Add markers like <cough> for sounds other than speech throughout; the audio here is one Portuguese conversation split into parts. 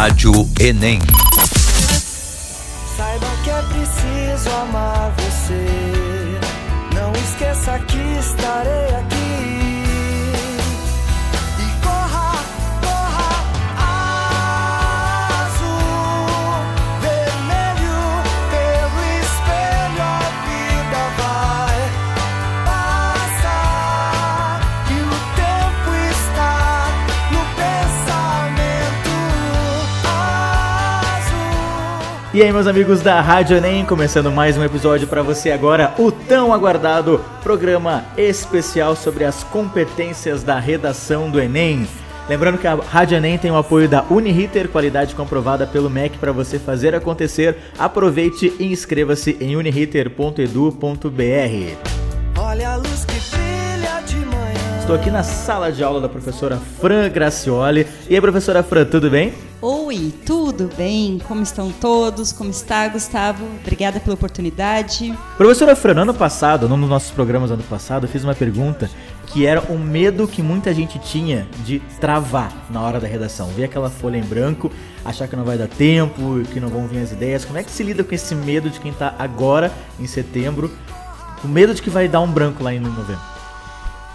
Rádio Enem. Saiba que é preciso amar você. Não esqueça que estarei aqui. E aí, meus amigos da Rádio Enem, começando mais um episódio para você agora, o tão aguardado programa especial sobre as competências da redação do Enem. Lembrando que a Rádio Enem tem o apoio da Uniriter, qualidade comprovada pelo MEC para você fazer acontecer. Aproveite e inscreva-se em uniriter.edu.br. Estou aqui na sala de aula da professora Fran Gracioli. E aí, professora Fran, tudo bem? Oi, tudo bem? Como estão todos? Como está, Gustavo? Obrigada pela oportunidade. Professora Fran, no ano passado, num dos nossos programas ano passado, eu fiz uma pergunta que era um medo que muita gente tinha de travar na hora da redação. Ver aquela folha em branco, achar que não vai dar tempo, que não vão vir as ideias. Como é que se lida com esse medo de quem está agora, em setembro, o medo de que vai dar um branco lá em novembro?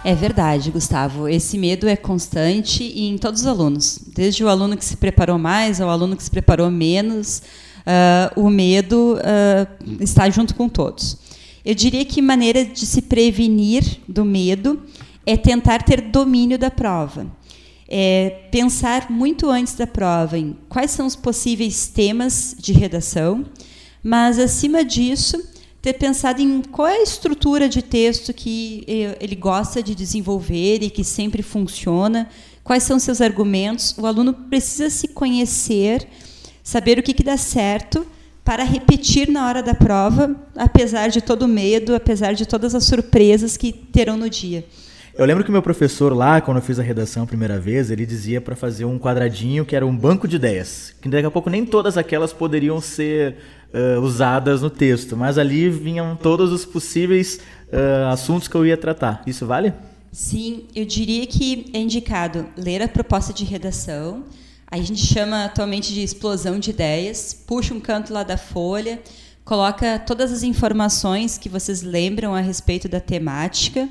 É verdade, Gustavo. Esse medo é constante em todos os alunos. Desde o aluno que se preparou mais ao aluno que se preparou menos, ah, o medo ah, está junto com todos. Eu diria que maneira de se prevenir do medo é tentar ter domínio da prova. É pensar muito antes da prova em quais são os possíveis temas de redação, mas, acima disso, ter pensado em qual é a estrutura de texto que eh, ele gosta de desenvolver e que sempre funciona, quais são seus argumentos. O aluno precisa se conhecer, saber o que, que dá certo para repetir na hora da prova, apesar de todo o medo, apesar de todas as surpresas que terão no dia. Eu lembro que meu professor lá, quando eu fiz a redação a primeira vez, ele dizia para fazer um quadradinho que era um banco de ideias. Que daqui a pouco nem todas aquelas poderiam ser uh, usadas no texto, mas ali vinham todos os possíveis uh, assuntos que eu ia tratar. Isso vale? Sim, eu diria que é indicado ler a proposta de redação. A gente chama atualmente de explosão de ideias. Puxa um canto lá da folha, coloca todas as informações que vocês lembram a respeito da temática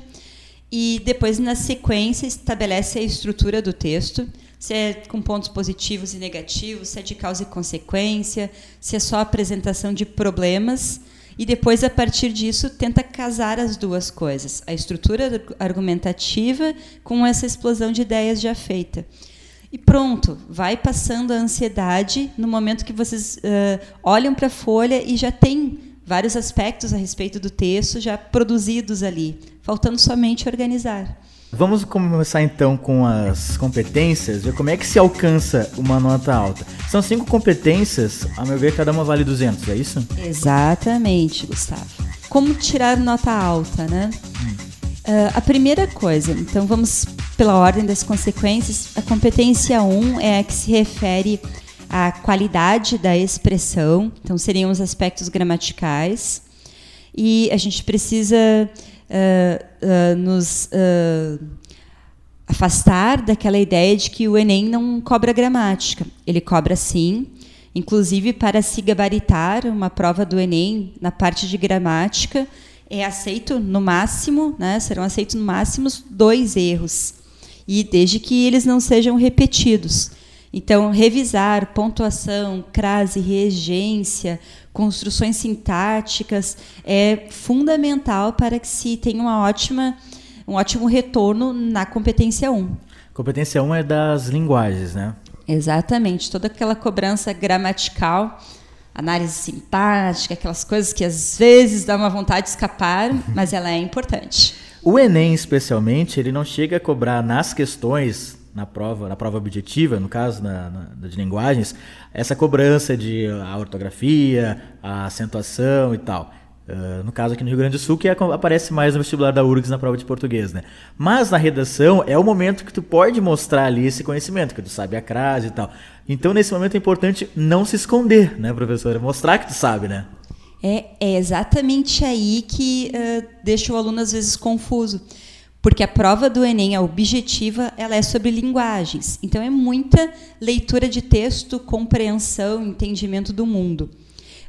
e depois, na sequência, estabelece a estrutura do texto, se é com pontos positivos e negativos, se é de causa e consequência, se é só apresentação de problemas. E depois, a partir disso, tenta casar as duas coisas, a estrutura argumentativa com essa explosão de ideias já feita. E pronto, vai passando a ansiedade no momento que vocês uh, olham para a folha e já tem vários aspectos a respeito do texto já produzidos ali, faltando somente organizar. Vamos começar então com as competências, ver como é que se alcança uma nota alta. São cinco competências, a meu ver, cada uma vale 200, é isso? Exatamente, Gustavo. Como tirar nota alta, né? Uh, a primeira coisa, então vamos pela ordem das consequências. A competência 1 é a que se refere à qualidade da expressão, então seriam os aspectos gramaticais. E a gente precisa uh, uh, nos afastar daquela ideia de que o Enem não cobra gramática. Ele cobra sim, inclusive para se gabaritar uma prova do Enem na parte de gramática é aceito no máximo, né, serão aceitos no máximo dois erros e desde que eles não sejam repetidos. Então, revisar pontuação, crase, regência, construções sintáticas é fundamental para que se tenha uma ótima, um ótimo retorno na competência 1. Competência 1 é das linguagens, né? Exatamente, toda aquela cobrança gramatical, análise sintática, aquelas coisas que às vezes dá uma vontade de escapar, mas ela é importante. O Enem, especialmente, ele não chega a cobrar nas questões, na prova, na prova objetiva, no caso na, na, de linguagens, essa cobrança de a ortografia, a acentuação e tal. Uh, no caso aqui no Rio Grande do Sul, que é, aparece mais no vestibular da URGS na prova de português, né? Mas na redação é o momento que tu pode mostrar ali esse conhecimento, que tu sabe a crase e tal. Então, nesse momento é importante não se esconder, né, professora? Mostrar que tu sabe, né? É, é exatamente aí que uh, deixa o aluno às vezes confuso. Porque a prova do Enem, a objetiva, ela é sobre linguagens. Então é muita leitura de texto, compreensão, entendimento do mundo.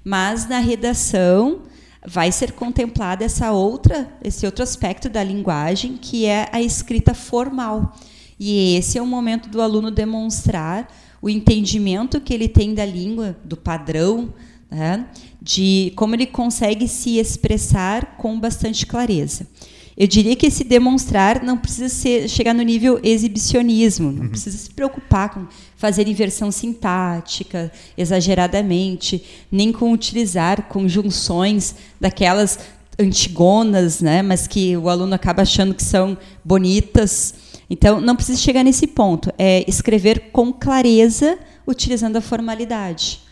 Mas na redação vai ser contemplada essa outra, esse outro aspecto da linguagem, que é a escrita formal. E esse é o momento do aluno demonstrar o entendimento que ele tem da língua, do padrão, né, de como ele consegue se expressar com bastante clareza. Eu diria que esse demonstrar não precisa ser, chegar no nível exibicionismo, não uhum. precisa se preocupar com fazer inversão sintática exageradamente, nem com utilizar conjunções daquelas antigonas, né, mas que o aluno acaba achando que são bonitas. Então, não precisa chegar nesse ponto. É escrever com clareza, utilizando a formalidade.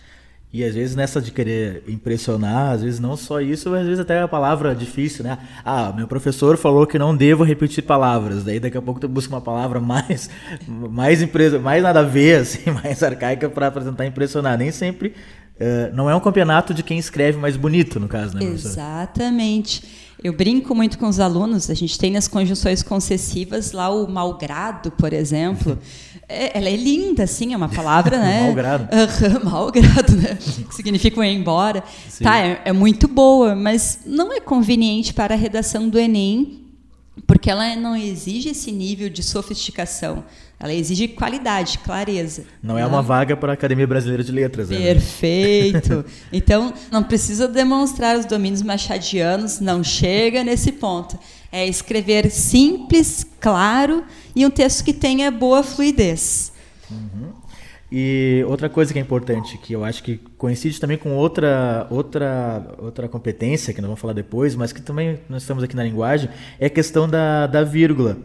E às vezes nessa de querer impressionar, às vezes não só isso, mas às vezes até a palavra difícil, né? Ah, meu professor falou que não devo repetir palavras. Daí daqui a pouco tu busca uma palavra mais <laughs> mais empresa, mais nada a ver <laughs> assim, mais arcaica para tentar impressionar. Nem sempre uh, não é um campeonato de quem escreve mais bonito, no caso, né, professor? Exatamente. Eu brinco muito com os alunos, a gente tem nas conjunções concessivas lá o malgrado, por exemplo. <laughs> É, ela é linda, assim, é uma palavra, <laughs> né? malgrado. Uhum, <laughs> malgrado, né? <laughs> Que significa um ir embora. Sim. Tá, é, é muito boa, mas não é conveniente para a redação do Enem, porque ela não exige esse nível de sofisticação. Ela exige qualidade, clareza. Não é uma né? vaga para a Academia Brasileira de Letras. Né? Perfeito. Né? <laughs> Então, não precisa demonstrar os domínios machadianos, não chega nesse ponto. É escrever simples, claro e um texto que tenha boa fluidez. Uhum. E outra coisa que é importante, que eu acho que coincide também com outra, outra, outra competência, que nós vamos falar depois, mas que também nós estamos aqui na linguagem, é a questão da, da vírgula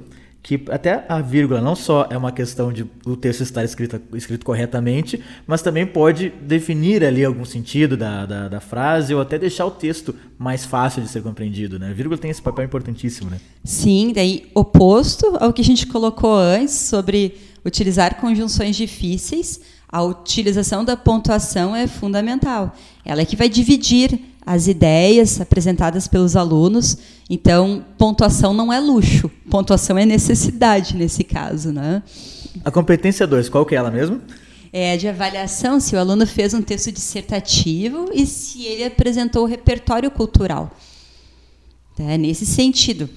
que até a vírgula não só é uma questão de o texto estar escrito, escrito corretamente, mas também pode definir ali algum sentido da, da, da, frase ou até deixar o texto mais fácil de ser compreendido. Né? A vírgula tem esse papel importantíssimo. Né? Sim, daí oposto ao que a gente colocou antes sobre utilizar conjunções difíceis, a utilização da pontuação é fundamental. Ela é que vai dividir as ideias apresentadas pelos alunos. Então, pontuação não é luxo, pontuação é necessidade nesse caso, né? A competência 2, qual que é ela mesmo? É de avaliação se o aluno fez um texto dissertativo e se ele apresentou o repertório cultural. É, nesse sentido.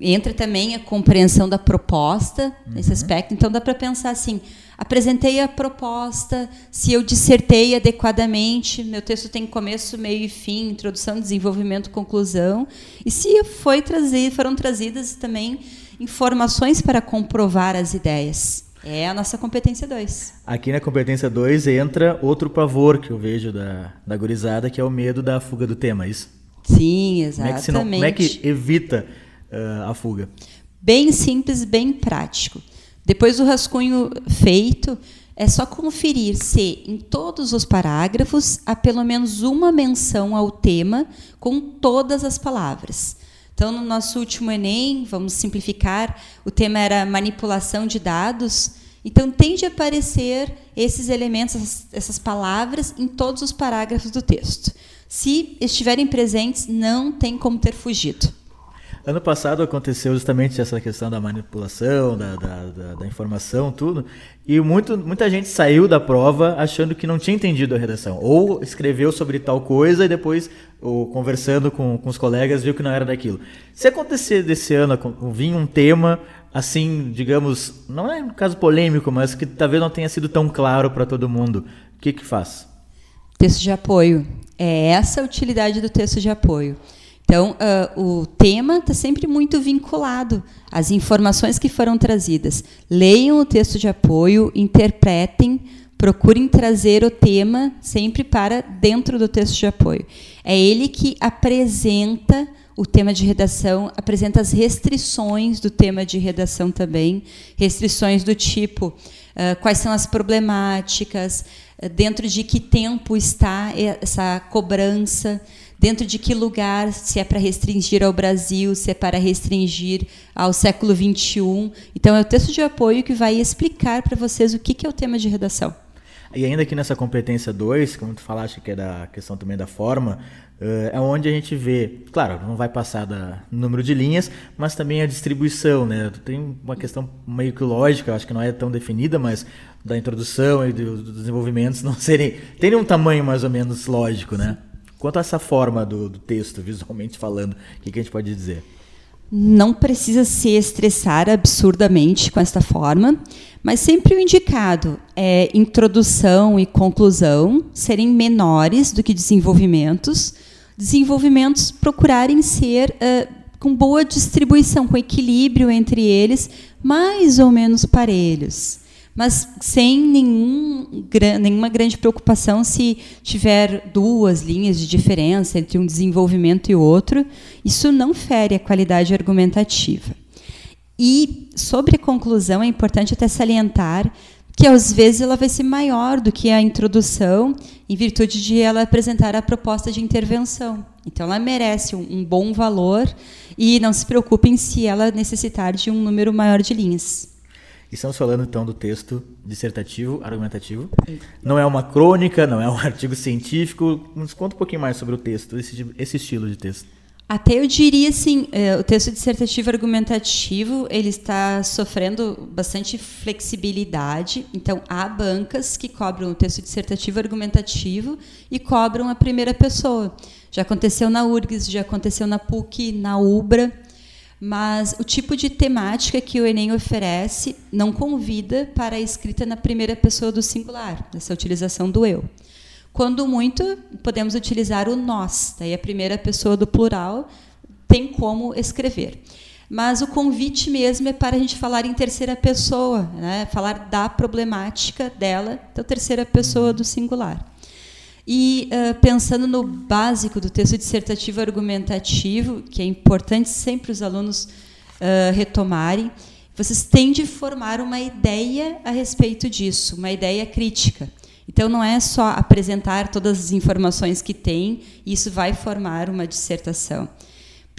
Entra também a compreensão da proposta nesse uhum. aspecto. Então, dá para pensar assim: apresentei a proposta, se eu dissertei adequadamente, meu texto tem começo, meio e fim, introdução, desenvolvimento, conclusão, e se foi trazido, foram trazidas também informações para comprovar as ideias. É a nossa competência 2. Aqui na competência 2 entra outro pavor que eu vejo da, da gurizada, que é o medo da fuga do tema, é isso? Sim, exatamente. Como é que, não, como é que evita uh, a fuga? Bem simples, bem prático. Depois do rascunho feito, é só conferir se em todos os parágrafos há pelo menos uma menção ao tema com todas as palavras. Então, no nosso último Enem, vamos simplificar, o tema era manipulação de dados. Então, tende a aparecer esses elementos, essas palavras, em todos os parágrafos do texto. Se estiverem presentes, não tem como ter fugido. Ano passado aconteceu justamente essa questão da manipulação, da, da, da, da, informação, tudo. E muito, muita gente saiu da prova achando que não tinha entendido a redação. Ou escreveu sobre tal coisa e depois, ou, conversando com, com os colegas, viu que não era daquilo. Se acontecer desse ano, vir um tema assim, digamos, não é um caso polêmico, mas que talvez não tenha sido tão claro para todo mundo, o que que faz? Texto de apoio. É essa a utilidade do texto de apoio. Então, uh, o tema está sempre muito vinculado às informações que foram trazidas. Leiam o texto de apoio, interpretem, procurem trazer o tema sempre para dentro do texto de apoio. É ele que apresenta o tema de redação, apresenta as restrições do tema de redação também, restrições do tipo uh, quais são as problemáticas, uh, dentro de que tempo está essa cobrança dentro de que lugar, se é para restringir ao Brasil, se é para restringir ao século XXI. Então, é o texto de apoio que vai explicar para vocês o que é o tema de redação. E ainda aqui nessa competência 2, como tu falaste que é da questão também da forma, uh, é onde a gente vê, claro, não vai passar do número de linhas, mas também a distribuição, né? Tem uma questão meio que lógica, acho que não é tão definida, mas da introdução e dos do desenvolvimentos não <laughs> serem. terem um tamanho mais ou menos lógico, né? Quanto a essa forma do, do texto, <laughs> visualmente falando, o que, que a gente pode dizer? Não precisa se estressar absurdamente com esta forma, mas sempre o indicado é introdução e conclusão serem menores do que desenvolvimentos, desenvolvimentos procurarem ser uh, com boa distribuição, com equilíbrio entre eles, mais ou menos parelhos mas sem nenhum, nenhuma grande preocupação se tiver duas linhas de diferença entre um desenvolvimento e outro. Isso não fere a qualidade argumentativa. E sobre a conclusão, é importante até salientar que às vezes ela vai ser maior do que a introdução, em virtude de ela apresentar a proposta de intervenção. Então, ela merece um, um bom valor e não se preocupem se ela necessitar de um número maior de linhas. Estamos falando então do texto dissertativo argumentativo. Não é uma crônica, não é um <laughs> artigo científico. Nos conta um pouquinho mais sobre o texto, esse, esse estilo de texto. Até eu diria assim, é, o texto dissertativo argumentativo ele está sofrendo bastante flexibilidade. Então há bancas que cobram o texto dissertativo argumentativo e cobram a primeira pessoa. Já aconteceu na URGS, já aconteceu na PUC, na UBRA. Mas o tipo de temática que o Enem oferece não convida para a escrita na primeira pessoa do singular, essa utilização do eu. Quando muito, podemos utilizar o nós, daí a primeira pessoa do plural tem como escrever. Mas o convite mesmo é para a gente falar em terceira pessoa, né? falar da problemática dela, então terceira pessoa do singular. E uh, pensando no básico do texto dissertativo argumentativo, que é importante sempre os alunos uh, retomarem, vocês têm de formar uma ideia a respeito disso, uma ideia crítica. Então, não é só apresentar todas as informações que tem, isso vai formar uma dissertação.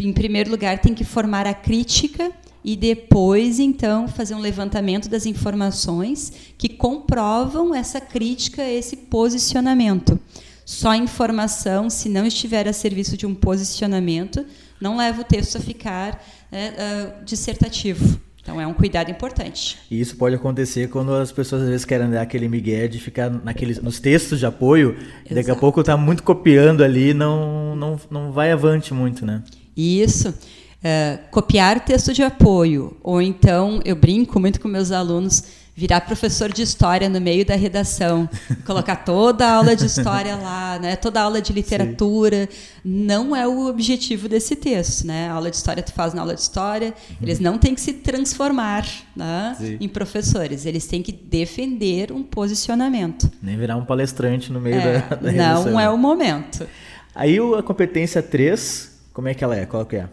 Em primeiro lugar, tem que formar a crítica e depois, então, fazer um levantamento das informações que comprovam essa crítica, esse posicionamento. Só informação, se não estiver a serviço de um posicionamento, não leva o texto a ficar né, uh, dissertativo. Então é um cuidado importante. E isso pode acontecer quando as pessoas às vezes querem dar aquele migué de ficar naqueles, nos textos de apoio, e daqui a pouco está muito copiando ali, não, não, não vai avante muito, né? Isso. Uh, copiar texto de apoio, ou então eu brinco muito com meus alunos, virar professor de história no meio da redação, <laughs> colocar toda a aula de história lá, né, toda a aula de literatura, Sim. não é o objetivo desse texto, né? A aula de história tu faz na aula de história, uhum. eles não têm que se transformar, né, em professores, eles têm que defender um posicionamento. Nem virar um palestrante no meio é, da, da redação. Não é o momento. Aí a competência 3, como é que ela é? Qual que é?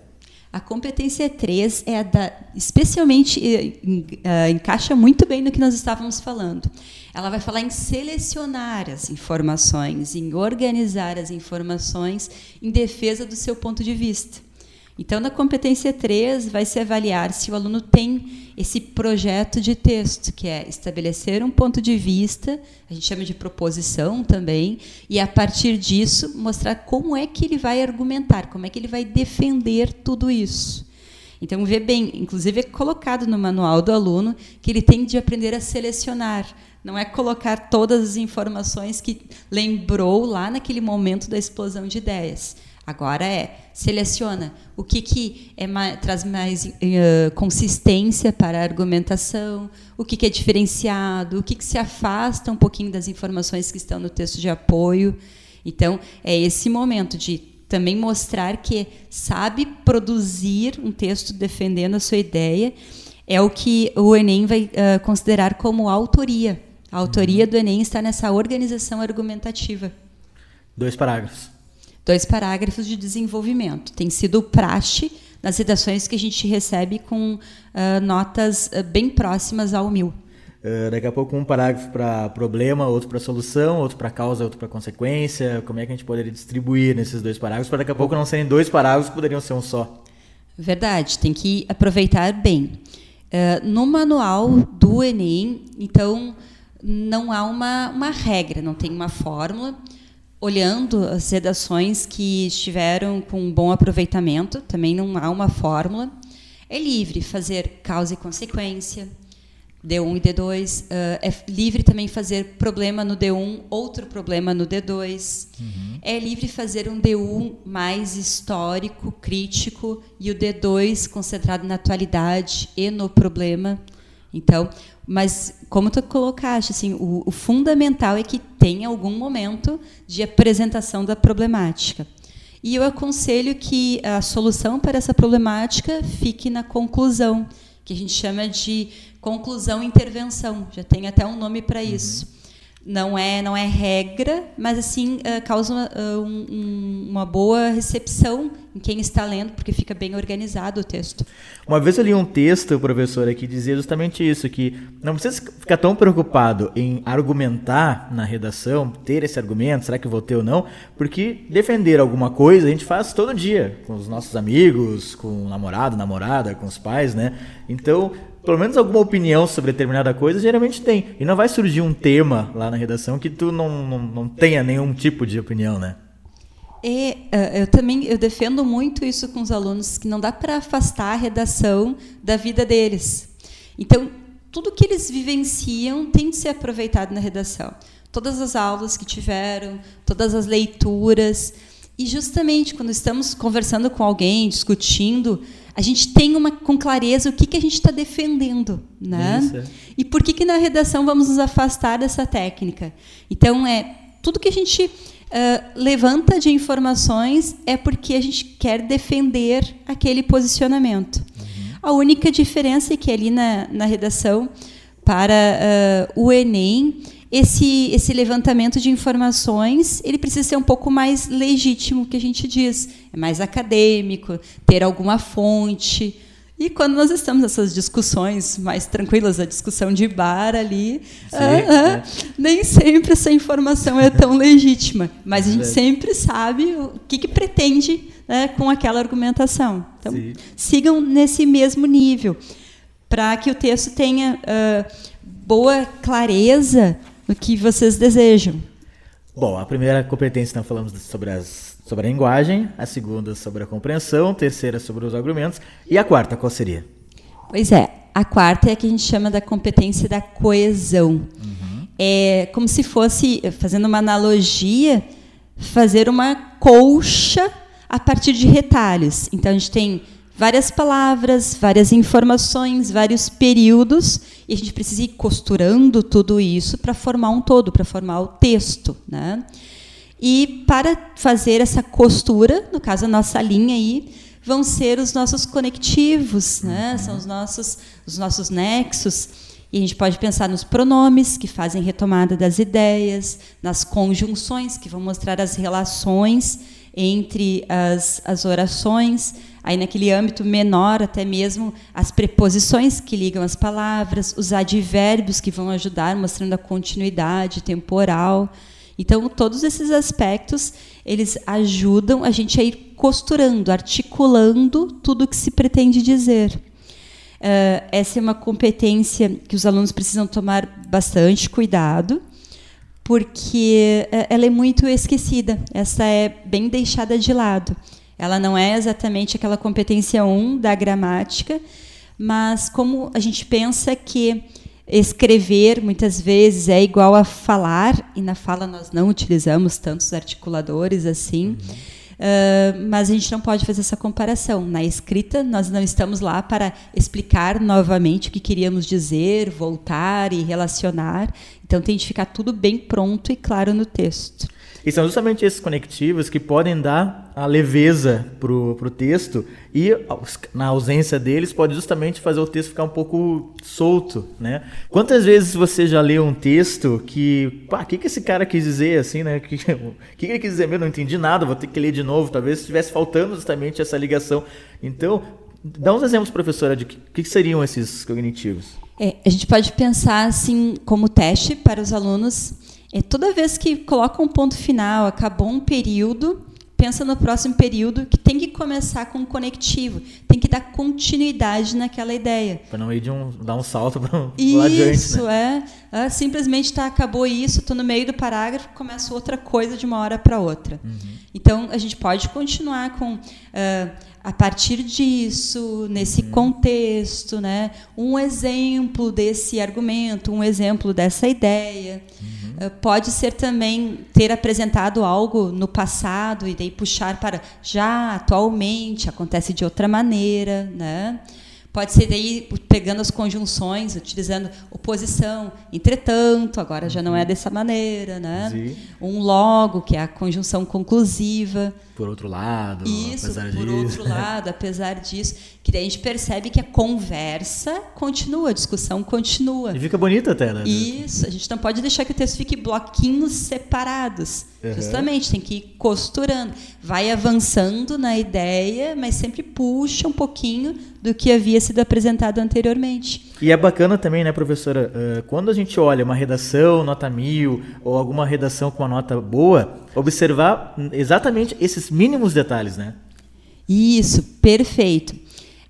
A competência 3 é da, especialmente uh, encaixa muito bem no que nós estávamos falando. Ela vai falar em selecionar as informações, em organizar as informações em defesa do seu ponto de vista. Então, na competência 3, vai se avaliar se o aluno tem esse projeto de texto, que é estabelecer um ponto de vista, a gente chama de proposição também, e a partir disso mostrar como é que ele vai argumentar, como é que ele vai defender tudo isso. Então, vê bem, inclusive é colocado no manual do aluno que ele tem de aprender a selecionar. Não é colocar todas as informações que lembrou lá naquele momento da explosão de ideias Agora é, seleciona o que, que é mais, traz mais uh, consistência para a argumentação, o que, que é diferenciado, o que, que se afasta um pouquinho das informações que estão no texto de apoio. Então, é esse momento de também mostrar que sabe produzir um texto defendendo a sua ideia, é o que o Enem vai uh, considerar como autoria. A autoria uhum. do Enem está nessa organização argumentativa. Dois parágrafos dois parágrafos de desenvolvimento. Tem sido praxe nas redações que a gente recebe com uh, notas uh, bem próximas ao mil. Uh, daqui a pouco um parágrafo para problema, outro para solução, outro para causa, outro para consequência. Como é que a gente poderia distribuir nesses dois parágrafos para daqui a pouco não serem dois parágrafos, poderiam ser um só? Verdade, tem que aproveitar bem. no manual do Enem, então não há uma, uma regra, não tem uma fórmula. Olhando as redações que estiveram com um bom aproveitamento, também não há uma fórmula. É livre fazer causa e consequência, D1 e D2. Uh, é livre também fazer problema no D1, outro problema no D2. Uhum. É livre fazer um D1 mais histórico, crítico, e o D2 concentrado na atualidade e no problema. Então, mas como tu colocaste, assim, o, o fundamental é que tenha algum momento de apresentação da problemática. E eu aconselho que a solução para essa problemática fique na conclusão, que a gente chama de conclusão intervenção. Já tem até um nome para isso. Não é não é regra, mas assim uh, causa uma, uh, um, uma boa recepção em quem está lendo, porque fica bem organizado o texto. Uma vez eu li um texto, professor, que dizia justamente isso, que não precisa ficar tão preocupado em argumentar na redação, ter esse argumento, será que vou ter ou não, porque defender alguma coisa a gente faz todo dia, com os nossos amigos, com o namorado, namorada, com os pais, né? Então, pelo menos alguma opinião sobre determinada coisa, geralmente tem. E não vai surgir um tema lá na redação que tu não, não, não tenha nenhum tipo de opinião, né? E, uh, eu também eu defendo muito isso com os alunos, que não dá para afastar a redação da vida deles. Então, tudo que eles vivenciam tem de ser aproveitado na redação. Todas as aulas que tiveram, todas as leituras. E justamente quando estamos conversando com alguém, discutindo, a gente tem uma com clareza o que, que a gente está defendendo, né? Isso. E por que, que na redação vamos nos afastar dessa técnica? Então é tudo que a gente uh, levanta de informações é porque a gente quer defender aquele posicionamento. Uhum. A única diferença é que ali na, na redação para uh, o Enem esse, esse levantamento de informações ele precisa ser um pouco mais legítimo, que a gente diz, é mais acadêmico, ter alguma fonte. E quando nós estamos nessas discussões mais tranquilas, a discussão de bar ali, Sim, é. nem sempre essa informação é tão <laughs> legítima, mas a gente sempre sabe o que, que pretende né, com aquela argumentação. Então, Sim. sigam nesse mesmo nível, para que o texto tenha uh, boa clareza no que vocês desejam. Bom, a primeira competência nós falamos sobre, as, sobre a linguagem, a segunda sobre a compreensão, a terceira sobre os argumentos, e a quarta qual seria? Pois é, a quarta é a que a gente chama da competência da coesão. Uhum. É como se fosse, fazendo uma analogia, fazer uma colcha a partir de retalhos. Então a gente tem várias palavras, várias informações, vários períodos, e a gente precisa ir costurando tudo isso para formar um todo, para formar o texto. Né? E para fazer essa costura, no caso a nossa linha aí, vão ser os nossos conectivos, né? são os nossos, os nossos nexos. E a gente pode pensar nos pronomes, que fazem retomada das ideias, nas conjunções, que vão mostrar as relações entre as, as orações, aí naquele âmbito menor até mesmo as preposições que ligam as palavras, os advérbios que vão ajudar mostrando a continuidade temporal. Então todos esses aspectos eles ajudam a gente a ir costurando, articulando tudo o que se pretende dizer. Uh, essa é uma competência que os alunos precisam tomar bastante cuidado porque eh, ela é muito esquecida. Essa é bem deixada de lado. Ela não é exatamente aquela competência 1 da gramática, mas como a gente pensa que escrever muitas vezes é igual a falar, e na fala nós não utilizamos tantos articuladores assim. Uhum. Uh, mas a gente não pode fazer essa comparação. Na escrita, nós não estamos lá para explicar novamente o que queríamos dizer, voltar e relacionar. Então tem de ficar tudo bem pronto e claro no texto. E são justamente esses conectivos que podem dar a leveza para o texto e, na ausência deles, pode justamente fazer o texto ficar um pouco solto, né? Quantas vezes você já leu um texto que, pá, o que, que esse cara quis dizer, assim, né? O que, <laughs> que, que ele quis dizer? Eu não entendi nada, vou ter que ler de novo, talvez estivesse faltando justamente essa ligação. Então, dá uns exemplos, professora, de que, que seriam esses cognitivos. É, a gente pode pensar assim como teste para os alunos. É, toda vez que coloca um ponto final, acabou um período, pensa no próximo período que tem que começar com um conectivo, tem que dar continuidade naquela ideia. Para não ir de um dar um salto para um isso, adiante, Isso é, é, simplesmente tá acabou isso, estou no meio do parágrafo, começa outra coisa de uma hora para outra. Uhum. Então a gente pode continuar com uh, a partir disso, nesse uhum. contexto, né, um exemplo desse argumento, um exemplo dessa ideia. Uhum. Eh, pode ser também ter apresentado algo no passado e daí puxar para já atualmente acontece de outra maneira, né? Pode ser daí pegando as conjunções, utilizando oposição, entretanto, agora já não é dessa maneira, né? Sim. Um logo, que é a conjunção conclusiva. Por outro lado, Isso, apesar por disso. outro <laughs> lado, apesar disso, que daí a gente percebe que a conversa continua, a discussão continua. E fica bonita até, né? Isso, a gente não pode deixar que o texto fique bloquinhos separados. Uhum. Justamente, tem que ir costurando. Vai avançando na ideia, mas sempre puxa um pouquinho do que havia sido apresentado anteriormente. E é bacana também, né, professora, quando a gente olha uma redação, nota mil, ou alguma redação com uma nota boa, observar exatamente esses mínimos detalhes, né? Isso, perfeito.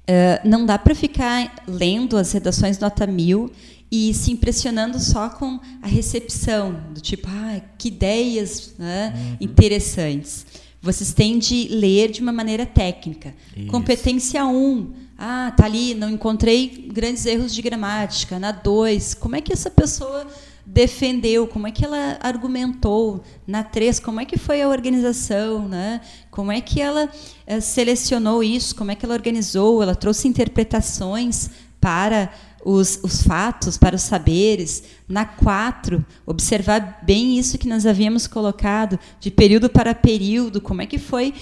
Uh, não dá para ficar lendo as redações nota mil e se impressionando só com a recepção, do tipo, ah, que ideias né, uhum. interessantes. Vocês têm de ler de uma maneira técnica. Isso. Competência 1. Ah, tá ali, não encontrei grandes erros de gramática. Na 2, como é que essa pessoa defendeu, como é que ela argumentou. Na três, como é que foi a organização, né? Como é que ela eh, selecionou isso, como é que ela organizou, ela trouxe interpretações para os, os, fatos, para os saberes. Na quatro, observar bem isso que nós havíamos colocado, de período para período, como é que foi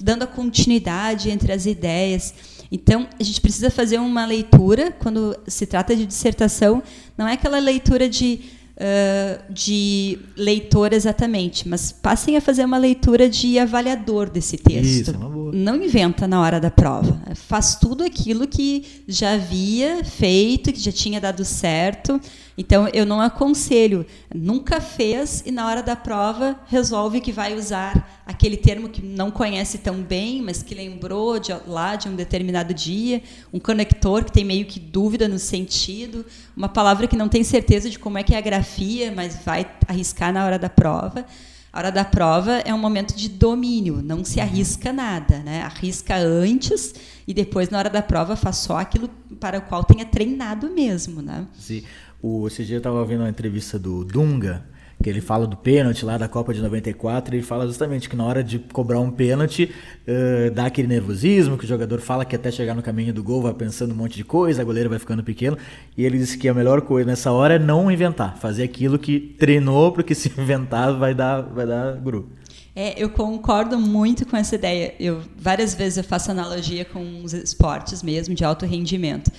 dando a continuidade entre as ideias. Então, a gente precisa fazer uma leitura, quando se trata de dissertação, não é aquela leitura de uh, de leitor exatamente, mas passem a fazer uma leitura de avaliador desse texto. Isso, é uma boa. Não inventa na hora da prova. Faz tudo aquilo que já havia feito, que já tinha dado certo. Então, eu não aconselho. Nunca fez e, na hora da prova, resolve que vai usar aquele termo que não conhece tão bem, mas que lembrou de lá de um determinado dia, um conector que tem meio que dúvida no sentido, uma palavra que não tem certeza de como é que é a grafia, mas vai arriscar na hora da prova. A hora da prova é um momento de domínio, não se arrisca nada, né? Arrisca antes e depois na hora da prova faz só aquilo para o qual tenha treinado mesmo, né? Sim. O, esse dia eu estava ouvindo uma entrevista do Dunga, que ele fala do pênalti lá da Copa de 94, e ele fala justamente que na hora de cobrar um pênalti, uh, dá aquele nervosismo, que o jogador fala que até chegar no caminho do gol vai pensando um monte de coisa, a goleira vai ficando pequeno, e ele disse que a melhor coisa nessa hora é não inventar, fazer aquilo que treinou, porque se <laughs> inventar vai dar, vai dar guru. É, eu concordo muito com essa ideia. Eu várias vezes eu faço analogia com os esportes mesmo de alto rendimento.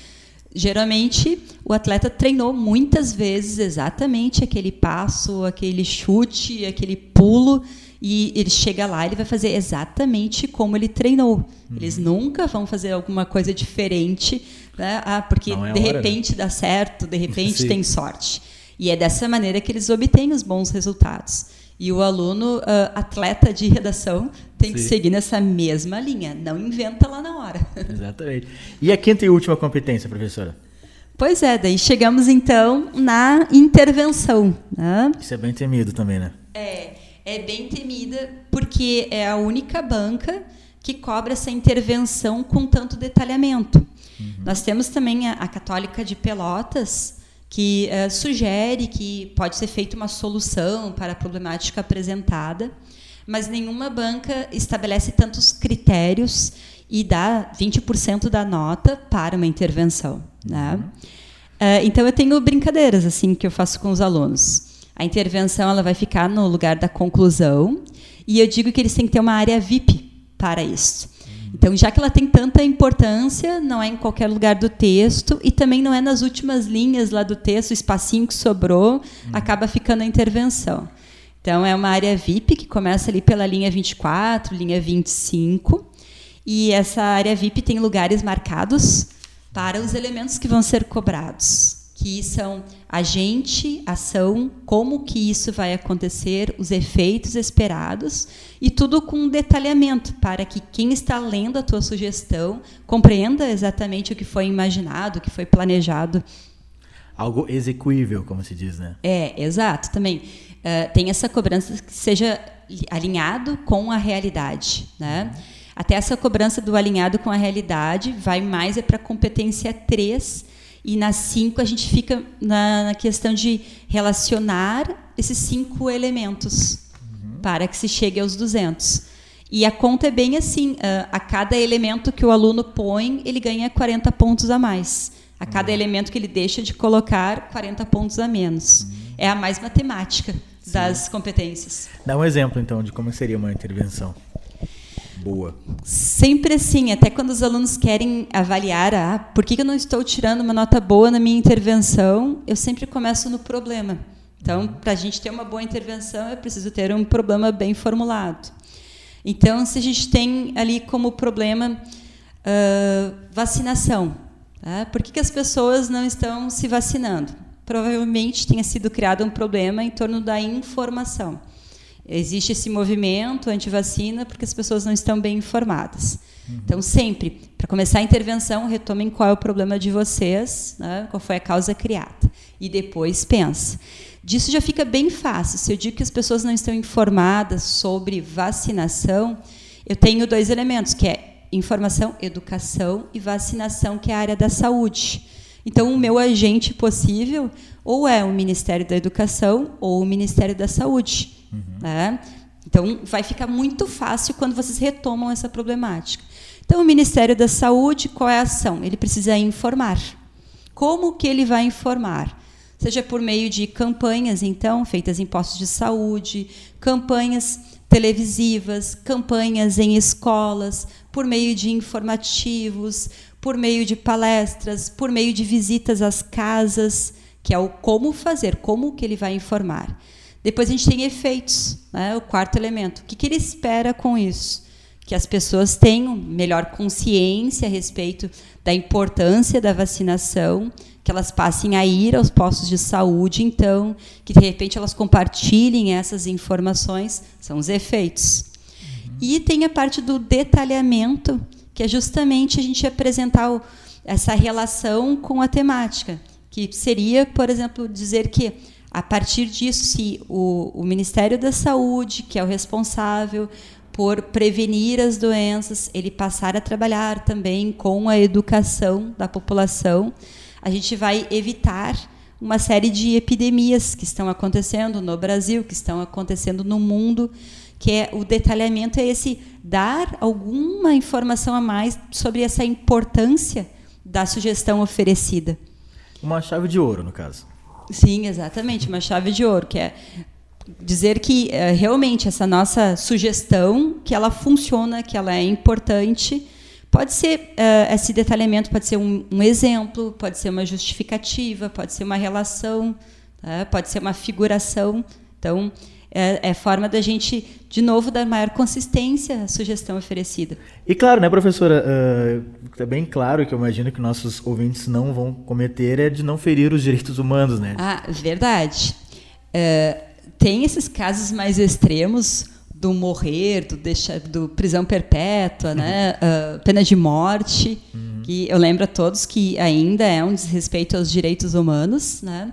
Geralmente, o atleta treinou muitas vezes exatamente aquele passo, aquele chute, aquele pulo, e ele chega lá, ele vai fazer exatamente como ele treinou. Uhum. Eles nunca vão fazer alguma coisa diferente, né? ah, porque é de hora, né? repente né? dá certo, de repente <laughs> tem sorte. E é dessa maneira que eles obtêm os bons resultados. E o aluno, uh, atleta de redação, tem Sim. que seguir nessa mesma linha. Não inventa lá na hora. <laughs> Exatamente. E a quinta e última competência, professora? Pois é, daí chegamos então na intervenção. Né? Isso é bem temido também, né? É, é bem temida porque é a única banca que cobra essa intervenção com tanto detalhamento. Uhum. Nós temos também a, a Católica de Pelotas, que uh, sugere que pode ser feita uma solução para a problemática apresentada, mas nenhuma banca estabelece tantos critérios e dá 20% da nota para uma intervenção. Né? Uh, então eu tenho brincadeiras assim que eu faço com os alunos. A intervenção ela vai ficar no lugar da conclusão e eu digo que eles têm que ter uma área VIP para isso. Então, já que ela tem tanta importância, não é em qualquer lugar do texto e também não é nas últimas linhas lá do texto, o espacinho que sobrou hum. acaba ficando a intervenção. Então, é uma área VIP que começa ali pela linha 24, linha 25, e essa área VIP tem lugares marcados para os elementos que vão ser cobrados, que são agente, ação, como que isso vai acontecer, os efeitos esperados e tudo com detalhamento para que quem está lendo a tua sugestão compreenda exatamente o que foi imaginado, o que foi planejado. Algo execuível, como se diz, né? É, exato, também. Uh, tem essa cobrança que seja alinhado com a realidade, né? Até essa cobrança do alinhado com a realidade vai mais é para a competência 3, e na 5 a gente fica na, na, questão de relacionar esses cinco elementos uhum. para que se chegue aos 200. E a conta é bem assim: a cada elemento que o aluno põe, ele ganha 40 pontos a mais. A cada uhum. elemento que ele deixa de colocar, 40 pontos a menos. Uhum. É a mais matemática Sim. das competências. Dá um exemplo, então, de como seria uma intervenção boa? Sempre assim, até quando os alunos querem avaliar, ah, por que eu não estou tirando uma nota boa na minha intervenção, eu sempre começo no problema. Então, para a gente ter uma boa intervenção, é preciso ter um problema bem formulado. Então, se a gente tem ali como problema uh, vacinação, tá? por que, que as pessoas não estão se vacinando? Provavelmente tenha sido criado um problema em torno da informação. Existe esse movimento anti-vacina porque as pessoas não estão bem informadas. Uhum. Então, sempre, para começar a intervenção, retomem qual é o problema de vocês, né, qual foi a causa criada. E depois pensa. Disso já fica bem fácil. Se eu digo que as pessoas não estão informadas sobre vacinação, eu tenho dois elementos, que é informação, educação e vacinação, que é a área da saúde. Então, o meu agente possível ou é o Ministério da Educação ou o Ministério da Saúde. Uhum. Né? Então, vai ficar muito fácil quando vocês retomam essa problemática. Então, o Ministério da Saúde, qual é a ação? Ele precisa informar. Como que ele vai informar? Seja por meio de campanhas, então, feitas em postos de saúde, campanhas televisivas, campanhas em escolas, por meio de informativos, por meio de palestras, por meio de visitas às casas, que é o como fazer, como que ele vai informar. Depois a gente tem efeitos, né? o quarto elemento. O que, que ele espera com isso? Que as pessoas tenham melhor consciência a respeito da importância da vacinação, que elas passem a ir aos postos de saúde, então, que de repente elas compartilhem essas informações, são os efeitos. Uhum. E tem a parte do detalhamento, que é justamente a gente apresentar o, essa relação com a temática, que seria, por exemplo, dizer que a partir disso, se o, o Ministério da Saúde, que é o responsável por prevenir as doenças, ele passar a trabalhar também com a educação da população, a gente vai evitar uma série de epidemias que estão acontecendo no Brasil, que estão acontecendo no mundo, que é o detalhamento é esse dar alguma informação a mais sobre essa importância da sugestão oferecida. Uma chave de ouro, no caso. Sim, exatamente, uma chave de ouro, que é dizer que é, realmente essa nossa sugestão, que ela funciona, que ela é importante, pode ser uh, esse detalhamento pode ser um, um, exemplo, pode ser uma justificativa, pode ser uma relação, tá? pode ser uma figuração. Então, é, é, forma da gente, de novo, dar maior consistência à sugestão oferecida. E claro, né, professora, uh, é bem claro que eu imagino que nossos ouvintes não vão cometer é de não ferir os direitos humanos, né? Ah, verdade. Uh, tem esses casos mais extremos do morrer, do, deixar, do prisão perpétua, né, uh, pena de morte, uhum. que eu lembro a todos que ainda é um desrespeito aos direitos humanos, né?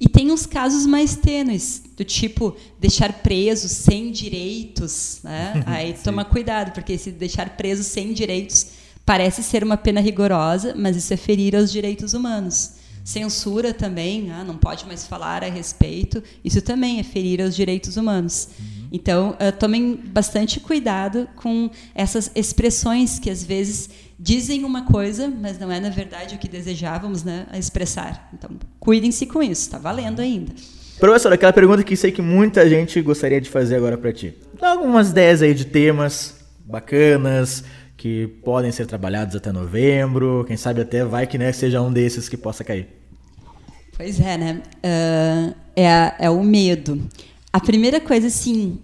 E tem uns casos mais tênues, do tipo deixar preso sem direitos. Né? <laughs> Aí toma cuidado, porque se deixar preso sem direitos parece ser uma pena rigorosa, mas isso é ferir aos direitos humanos. Censura também, ah, não pode mais falar a respeito, isso também é ferir aos direitos humanos. Uhum. Então, uh, tomem bastante cuidado com essas expressões que às vezes dizem uma coisa, mas não é na verdade o que desejávamos né, expressar. Então, cuidem-se com isso, está valendo ainda. Professor, aquela pergunta que sei que muita gente gostaria de fazer agora para ti. Dá algumas ideias aí de temas bacanas que podem ser trabalhados até novembro, quem sabe até vai que né, seja um desses que possa cair. Pois é, né? Uh, é, é o medo. A primeira coisa, assim,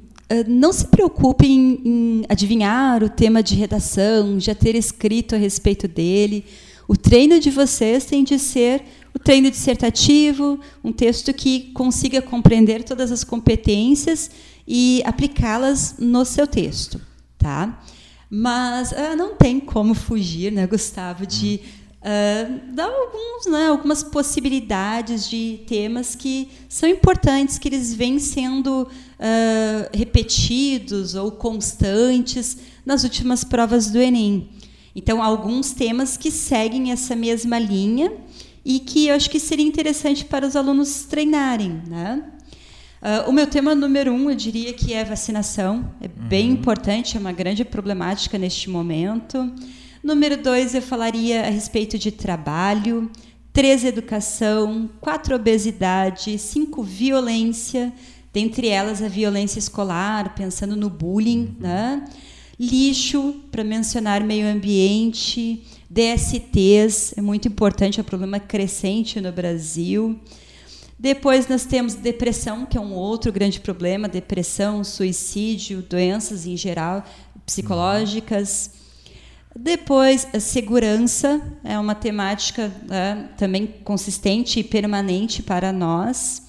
não se preocupe em, em, adivinhar o tema de redação, já ter escrito a respeito dele. O treino de vocês tem de ser o treino dissertativo, um texto que consiga compreender todas as competências e aplicá-las no seu texto, tá? Mas uh, não tem como fugir, né, Gustavo, de uh, dar alguns, né, algumas possibilidades de temas que são importantes, que eles vêm sendo uh, repetidos ou constantes nas últimas provas do Enem. Então, alguns temas que seguem essa mesma linha e que eu acho que seria interessante para os alunos treinarem. Né? Uh, o meu tema número um, eu diria que é vacinação. É bem uhum. importante, é uma grande problemática neste momento. Número dois, eu falaria a respeito de trabalho. Três, educação. Quatro, obesidade. Cinco, violência. Dentre elas, a violência escolar, pensando no bullying. Uhum. Né? Lixo, para mencionar meio ambiente, DSTs, é muito importante, é um problema crescente no Brasil. Depois nós temos depressão, que é um outro grande problema, depressão, suicídio, doenças em geral, psicológicas. Depois, a segurança é uma temática né, também consistente e permanente para nós.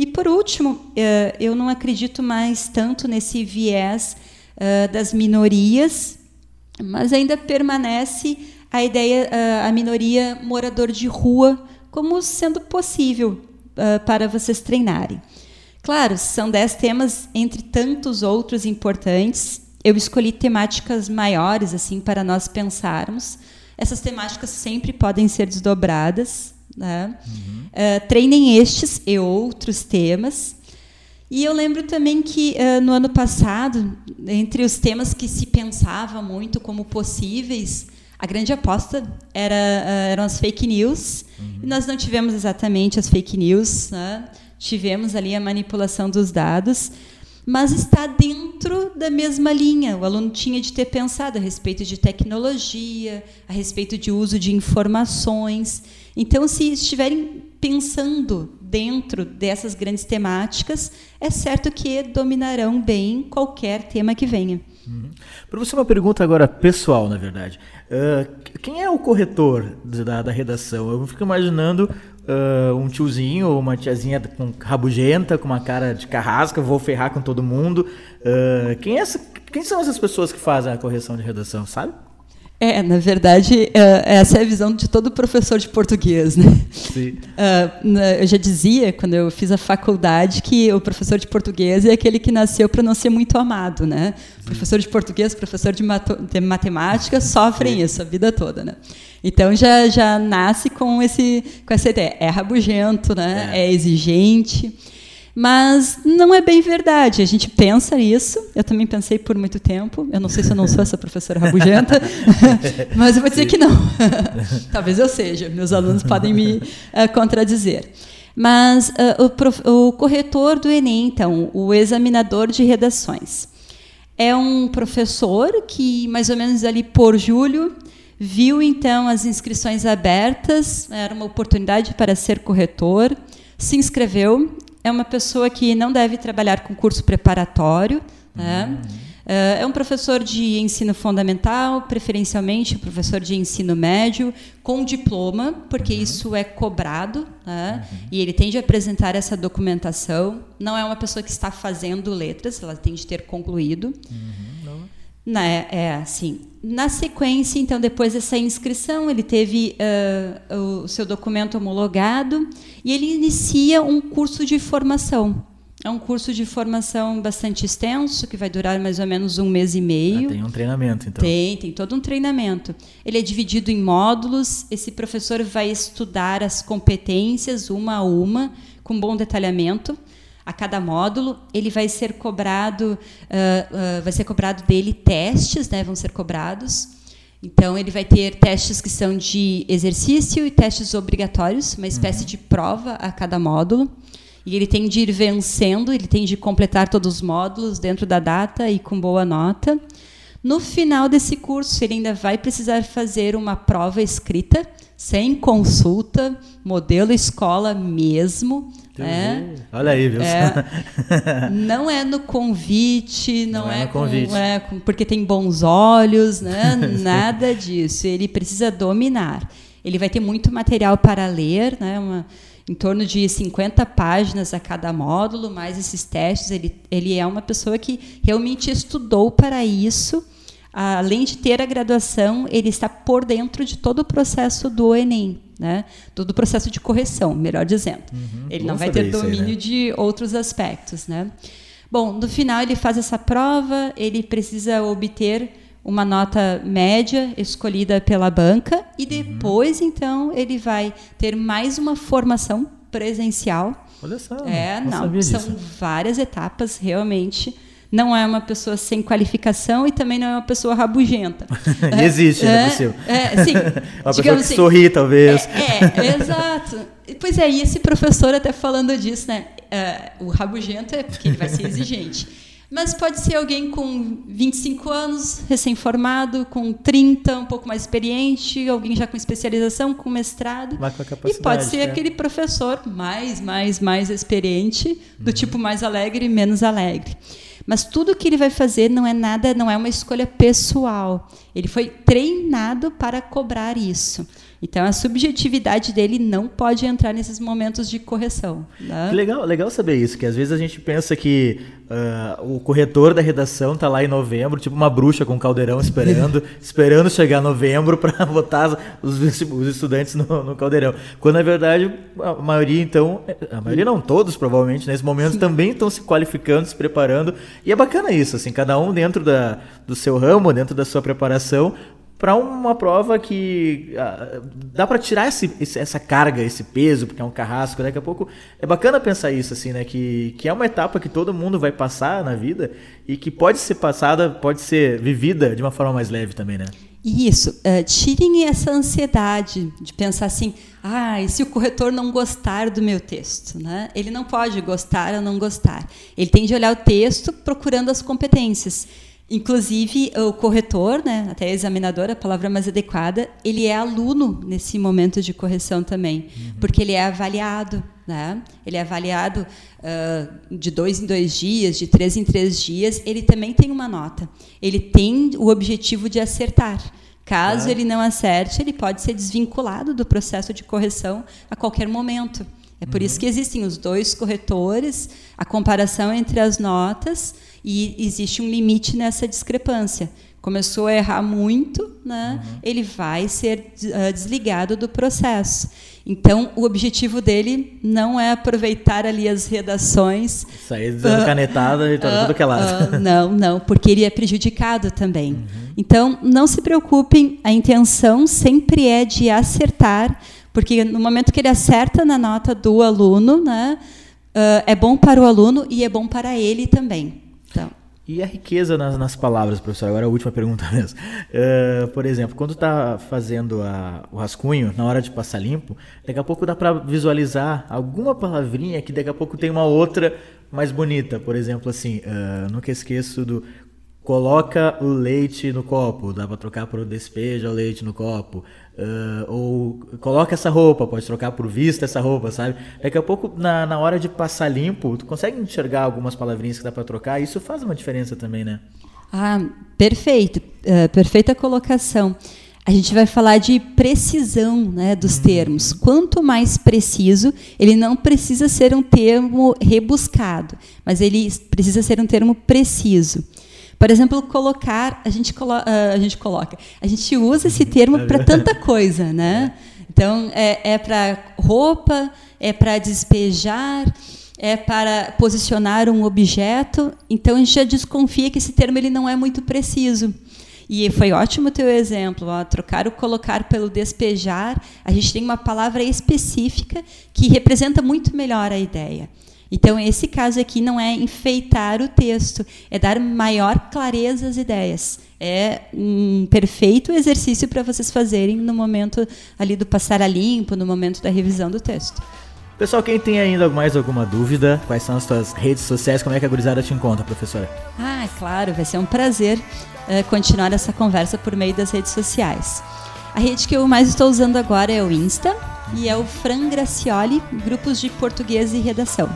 E, por último, eh, eu não acredito mais tanto nesse viés uh, das minorias, mas ainda permanece a ideia, uh, a minoria morador de rua, como sendo possível para vocês treinarem. Claro, são dez temas entre tantos outros importantes. Eu escolhi temáticas maiores assim para nós pensarmos. Essas temáticas sempre podem ser desdobradas. Né? Uhum. Uh, treinem estes e outros temas. E eu lembro também que uh, no ano passado, entre os temas que se pensava muito como possíveis, a grande aposta era, uh, eram as fake news. Uhum. E nós não tivemos exatamente as fake news, né? tivemos ali a manipulação dos dados, mas está dentro da mesma linha. O aluno tinha de ter pensado a respeito de tecnologia, a respeito de uso de informações. Então, se estiverem pensando dentro dessas grandes temáticas, é certo que dominarão bem qualquer tema que venha. Uhum. Para você, uma pergunta agora pessoal, na verdade. Uh, quem é o corretor da, da redação? Eu fico imaginando uh, um tiozinho ou uma tiazinha com rabugenta, com uma cara de carrasca, vou ferrar com todo mundo. Uh, quem, é essa, quem são essas pessoas que fazem a correção de redação, sabe? É, na verdade, é, essa é a visão de todo professor de português. Né? Sim. <laughs> Uh, eu já dizia, quando eu fiz a faculdade, que o professor de português é aquele que nasceu para não ser muito amado. Né? Professor de português, professor de, de matemática sofrem Sim. isso a vida toda. Né? Então já, já nasce com, esse, com essa ideia. É rabugento, né? é, é exigente. Mas não é bem verdade. A gente pensa nisso. Eu também pensei por muito tempo. Eu não sei se eu não sou essa professora rabugenta, <laughs> mas eu vou dizer que não. <laughs> Talvez eu seja. Meus alunos podem me uh, contradizer. Mas uh, o, prof, o corretor do Enem, então, o examinador de redações, é um professor que, mais ou menos ali por julho, viu então as inscrições abertas, era uma oportunidade para ser corretor, se inscreveu é uma pessoa que não deve trabalhar com curso preparatório. Né? Uhum. É um professor de ensino fundamental, preferencialmente professor de ensino médio, com diploma, porque uhum. isso é cobrado, né? uhum. e ele tem de apresentar essa documentação. Não é uma pessoa que está fazendo letras, ela tem de ter concluído. Uhum. Na, é, é, assim. Na sequência, então, depois dessa inscrição, ele teve uh, o seu documento homologado e ele inicia um curso de formação. É um curso de formação bastante extenso, que vai durar mais ou menos um mês e meio. Ah, tem um treinamento, então. Tem, tem todo um treinamento. Ele é dividido em módulos. Esse professor vai estudar as competências uma a uma, com bom detalhamento a cada módulo. Ele vai ser cobrado, uh, uh, vai ser cobrado dele testes, né, vão ser cobrados. Então ele vai ter testes que são de exercício e testes obrigatórios, uma espécie uhum. de prova a cada módulo. E ele tem de ir vencendo, ele tem de completar todos os módulos dentro da data e com boa nota. No final desse curso, ele ainda vai precisar fazer uma prova escrita, sem consulta, modelo escola mesmo, é. Olha aí, viu? É, <laughs> não é no convite, não, não é, é no convite. Com, é porque tem bons olhos, né? <laughs> nada disso. Ele precisa dominar. Ele vai ter muito material para ler, né? Uma, em torno de 50 páginas a cada módulo, mais esses testes. Ele, ele é uma pessoa que realmente estudou para isso. Além de ter a graduação, ele está por dentro de todo o processo do Enem, né? todo o processo de correção, melhor dizendo. Uhum, ele não vai ter isso aí, domínio né? de outros aspectos. Né? Bom, no final ele faz essa prova, ele precisa obter uma nota média escolhida pela banca e depois, então, ele vai ter mais uma formação presencial. Olha só. É, não, não, são várias etapas, realmente. Não é uma pessoa sem qualificação e também não é uma pessoa rabugenta. <laughs> E existe, é, cima. É, sim. <laughs> Uma pessoa que assim, sorri, talvez. é, é, exato. Pois é, e esse professor até falando disso, né? É, o rabugento é porque ele vai ser exigente. Mas pode ser alguém com 25 anos, recém-formado, com 30, um pouco mais experiente, alguém já com especialização, com mestrado. Mas com a E pode ser é. aquele professor mais, mais, mais experiente, do tipo mais alegre e menos alegre. Mas tudo que ele vai fazer não é nada, não é uma escolha pessoal. Ele foi treinado para cobrar isso. Então a subjetividade dele não pode entrar nesses momentos de correção. né? Que legal, legal saber isso, que às vezes a gente pensa que ah, o corretor da redação tá lá em novembro, tipo uma bruxa com um caldeirão esperando, <laughs> esperando chegar novembro para <laughs> botar os, os estudantes no, no caldeirão. Quando na verdade a maioria então, a maioria não todos provavelmente nesse momento também estão se qualificando, se preparando e é bacana isso, assim, cada um dentro da, do seu ramo, dentro da sua preparação para uma prova que ah, dá para tirar esse, esse- essa carga, esse peso, porque é um carrasco. Daqui a pouco é bacana pensar isso, assim, né? Que, que é uma etapa que todo mundo vai passar na vida e que pode ser passada, pode ser vivida de uma forma mais leve também, né? Isso, eh, tirem essa ansiedade de pensar assim, ah, e se o corretor não gostar do meu texto? Né? Ele não pode gostar ou não gostar. Ele tem de olhar o texto procurando as competências. Inclusive, o corretor, né, até a examinadora, a palavra mais adequada, ele é aluno nesse momento de correção também, porque ele é avaliado. Né? Ele é avaliado ah, de dois em dois dias, de três em três dias. Ele também tem uma nota. Ele tem o objetivo de acertar. Caso Claro. ele não acerte, ele pode ser desvinculado do processo de correção a qualquer momento. É por isso que existem os dois corretores, a comparação entre as notas e existe um limite nessa discrepância. Começou a errar muito, né? ele vai ser ah, desligado do processo. Então, o objetivo dele não é aproveitar ali as redações Sair dando Ah, canetada e ah, tudo que ah, não, não, porque ele é prejudicado também. Uhum. Então, não se preocupem, a intenção sempre é de acertar, porque no momento que ele acerta na nota do aluno, né, ah, é bom para o aluno e é bom para ele também. Então, E a riqueza nas, nas palavras, professor? Agora a última pergunta <laughs> mesmo. Eh, por exemplo, quando está fazendo a- o rascunho, na hora de passar limpo, daqui a pouco dá para visualizar alguma palavrinha que daqui a pouco tem uma outra mais bonita. Por exemplo, assim, eh, nunca esqueço do coloca o leite no copo, dá para trocar por despeja o leite no copo. Eh, ou coloca essa roupa, pode trocar por vista essa roupa, sabe? Daqui a pouco, na, na hora de passar limpo, tu consegue enxergar algumas palavrinhas que dá para trocar, isso faz uma diferença também, né? Ah, perfeito, eh, perfeita colocação. A gente vai falar de precisão né, dos termos. Quanto mais preciso, ele não precisa ser um termo rebuscado, mas ele precisa ser um termo preciso. Por exemplo, colocar, a gente, colo ah, a gente coloca, a gente usa esse termo para tanta coisa, né? Então, é, é para roupa, é para despejar, é para posicionar um objeto. Então, a gente já desconfia que esse termo ele não é muito preciso. E foi ótimo o teu exemplo, ó, trocar o colocar pelo despejar. A gente tem uma palavra específica que representa muito melhor a ideia. Então, esse caso aqui não é enfeitar o texto, é dar maior clareza às ideias. É um perfeito exercício para vocês fazerem no momento ali do passar a limpo, no momento da revisão do texto. Pessoal, quem tem ainda mais alguma dúvida, quais são as suas redes sociais, como é que a gurizada te encontra, professora? Ah, claro, vai ser um prazer eh, continuar essa conversa por meio das redes sociais. A rede que eu mais estou usando agora é o Insta e é o Fran Gracioli, grupos de português e redação.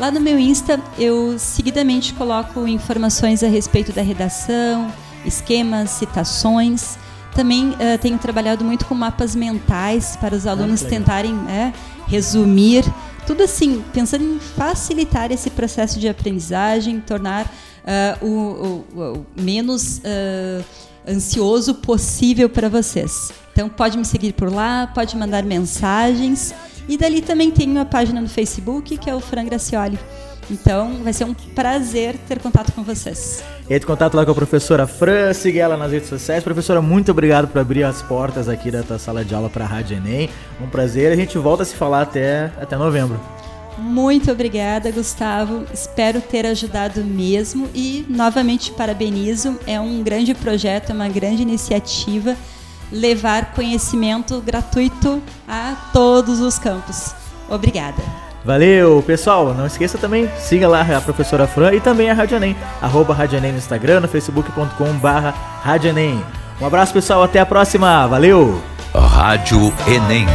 Lá no meu Insta, eu seguidamente coloco informações a respeito da redação, esquemas, citações. Também uh, tenho trabalhado muito com mapas mentais para os alunos ah, tentarem é, resumir tudo assim, pensando em facilitar esse processo de aprendizagem, tornar uh, o, o, o, menos uh, ansioso possível para vocês. Então pode me seguir por lá, pode mandar mensagens e dali também tenho a página no Facebook que é o Fran Gracioli. Então vai ser um prazer ter contato com vocês. Entre contato lá com a professora Fran, siga ela nas redes sociais. Professora, muito obrigado por abrir as portas aqui da tua sala de aula para a Rádio Enem. Um prazer, a gente volta a se falar até, até novembro. Muito obrigada, Gustavo. Espero ter ajudado mesmo e novamente parabenizo. É um grande projeto, é uma grande iniciativa levar conhecimento gratuito a todos os campos. Obrigada. Valeu, pessoal. Não esqueça também, siga lá a professora Fran e também a Rádio Enem, arroba Rádio Enem no Instagram, no facebook.com barra Rádio Enem. Um abraço, pessoal. Até a próxima. Valeu. Rádio Enem.